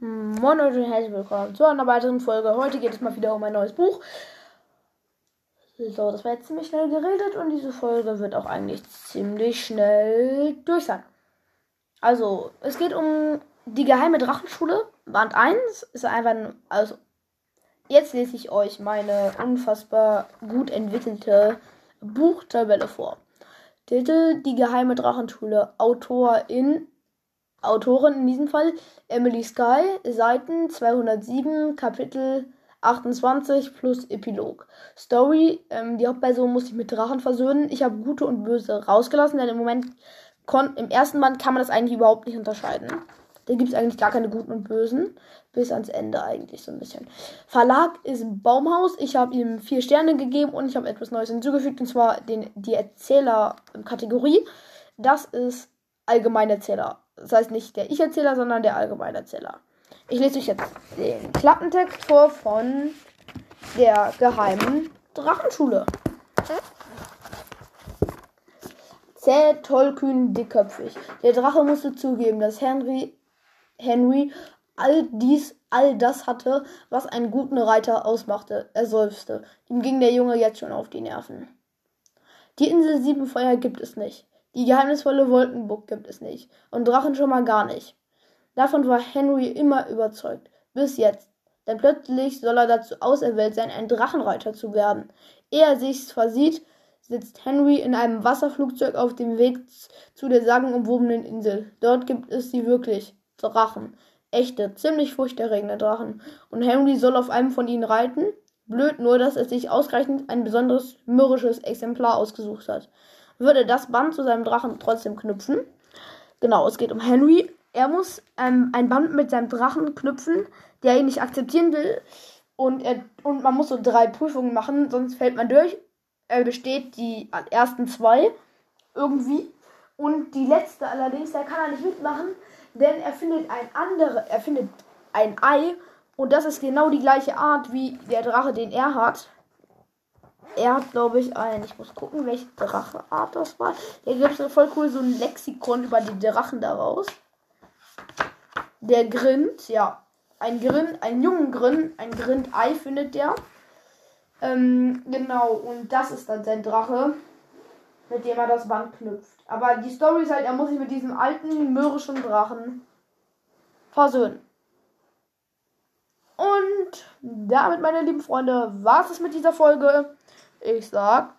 Moin Leute und herzlich willkommen zu einer weiteren Folge. Heute geht es mal wieder um ein neues Buch. So, das war jetzt ziemlich schnell geredet und diese Folge wird auch eigentlich ziemlich schnell durch sein. Also, es geht um die geheime Drachenschule. Band 1 ist einfach, ein, also, jetzt lese ich euch meine unfassbar gut entwickelte Buchtabelle vor. Titel Die geheime Drachenschule. Autorin Autorin in diesem Fall Emily Sky, Seiten 207, Kapitel 28 plus Epilog. Story, ähm, die Hauptperson muss sich mit Drachen versöhnen. Ich habe Gute und Böse rausgelassen, denn im Moment, im ersten Band kann man das eigentlich überhaupt nicht unterscheiden. Da gibt es eigentlich gar keine Guten und Bösen. Bis ans Ende eigentlich so ein bisschen. Verlag ist Baumhaus. Ich habe ihm vier Sterne gegeben und ich habe etwas Neues hinzugefügt. Und zwar den, die Erzähler-Kategorie. Das ist Allgemeinerzähler. Das heißt nicht der Ich-Erzähler, sondern der Allgemeinerzähler. Ich lese euch jetzt den Klappentext vor von der geheimen Drachenschule. Zäh, tollkühn, dickköpfig. Der Drache musste zugeben, dass Henry, Henry all dies, all das hatte, was einen guten Reiter ausmachte. Er seufzte. Ihm ging der Junge jetzt schon auf die Nerven. Die Insel Siebenfeuer gibt es nicht. Die geheimnisvolle Wolkenburg gibt es nicht. Und Drachen schon mal gar nicht. Davon war Henry immer überzeugt. Bis jetzt. Denn plötzlich soll er dazu auserwählt sein, ein Drachenreiter zu werden. Ehe er sich's versieht, sitzt Henry in einem Wasserflugzeug auf dem Weg zu der sagenumwobenen Insel. Dort gibt es sie wirklich. Drachen. Echte, ziemlich furchterregende Drachen. Und Henry soll auf einem von ihnen reiten? Blöd nur, dass er sich ausgerechnet ein besonderes mürrisches Exemplar ausgesucht hat würde das Band zu seinem Drachen trotzdem knüpfen. Genau, es geht um Henry. Er muss ähm, ein Band mit seinem Drachen knüpfen, der ihn nicht akzeptieren will. Und, er, und man muss so drei Prüfungen machen, sonst fällt man durch. Er besteht die ersten zwei irgendwie. Und die letzte allerdings, da kann er nicht mitmachen, denn er findet ein andere, er findet ein Ei und das ist genau die gleiche Art wie der Drache, den er hat er hat, glaube ich, ein. Ich muss gucken, welche Dracheart das war. Hier gibt es voll cool so ein Lexikon über die Drachen daraus. Der Grind, ja. Ein Grind, ein jungen Grind, ein Grind-Ei findet der. Ähm, genau, und das ist dann sein Drache, mit dem er das Band knüpft. Aber die Story ist halt, er muss sich mit diesem alten, mürrischen Drachen versöhnen. Und damit, meine lieben Freunde, war es mit dieser Folge. Ich sag,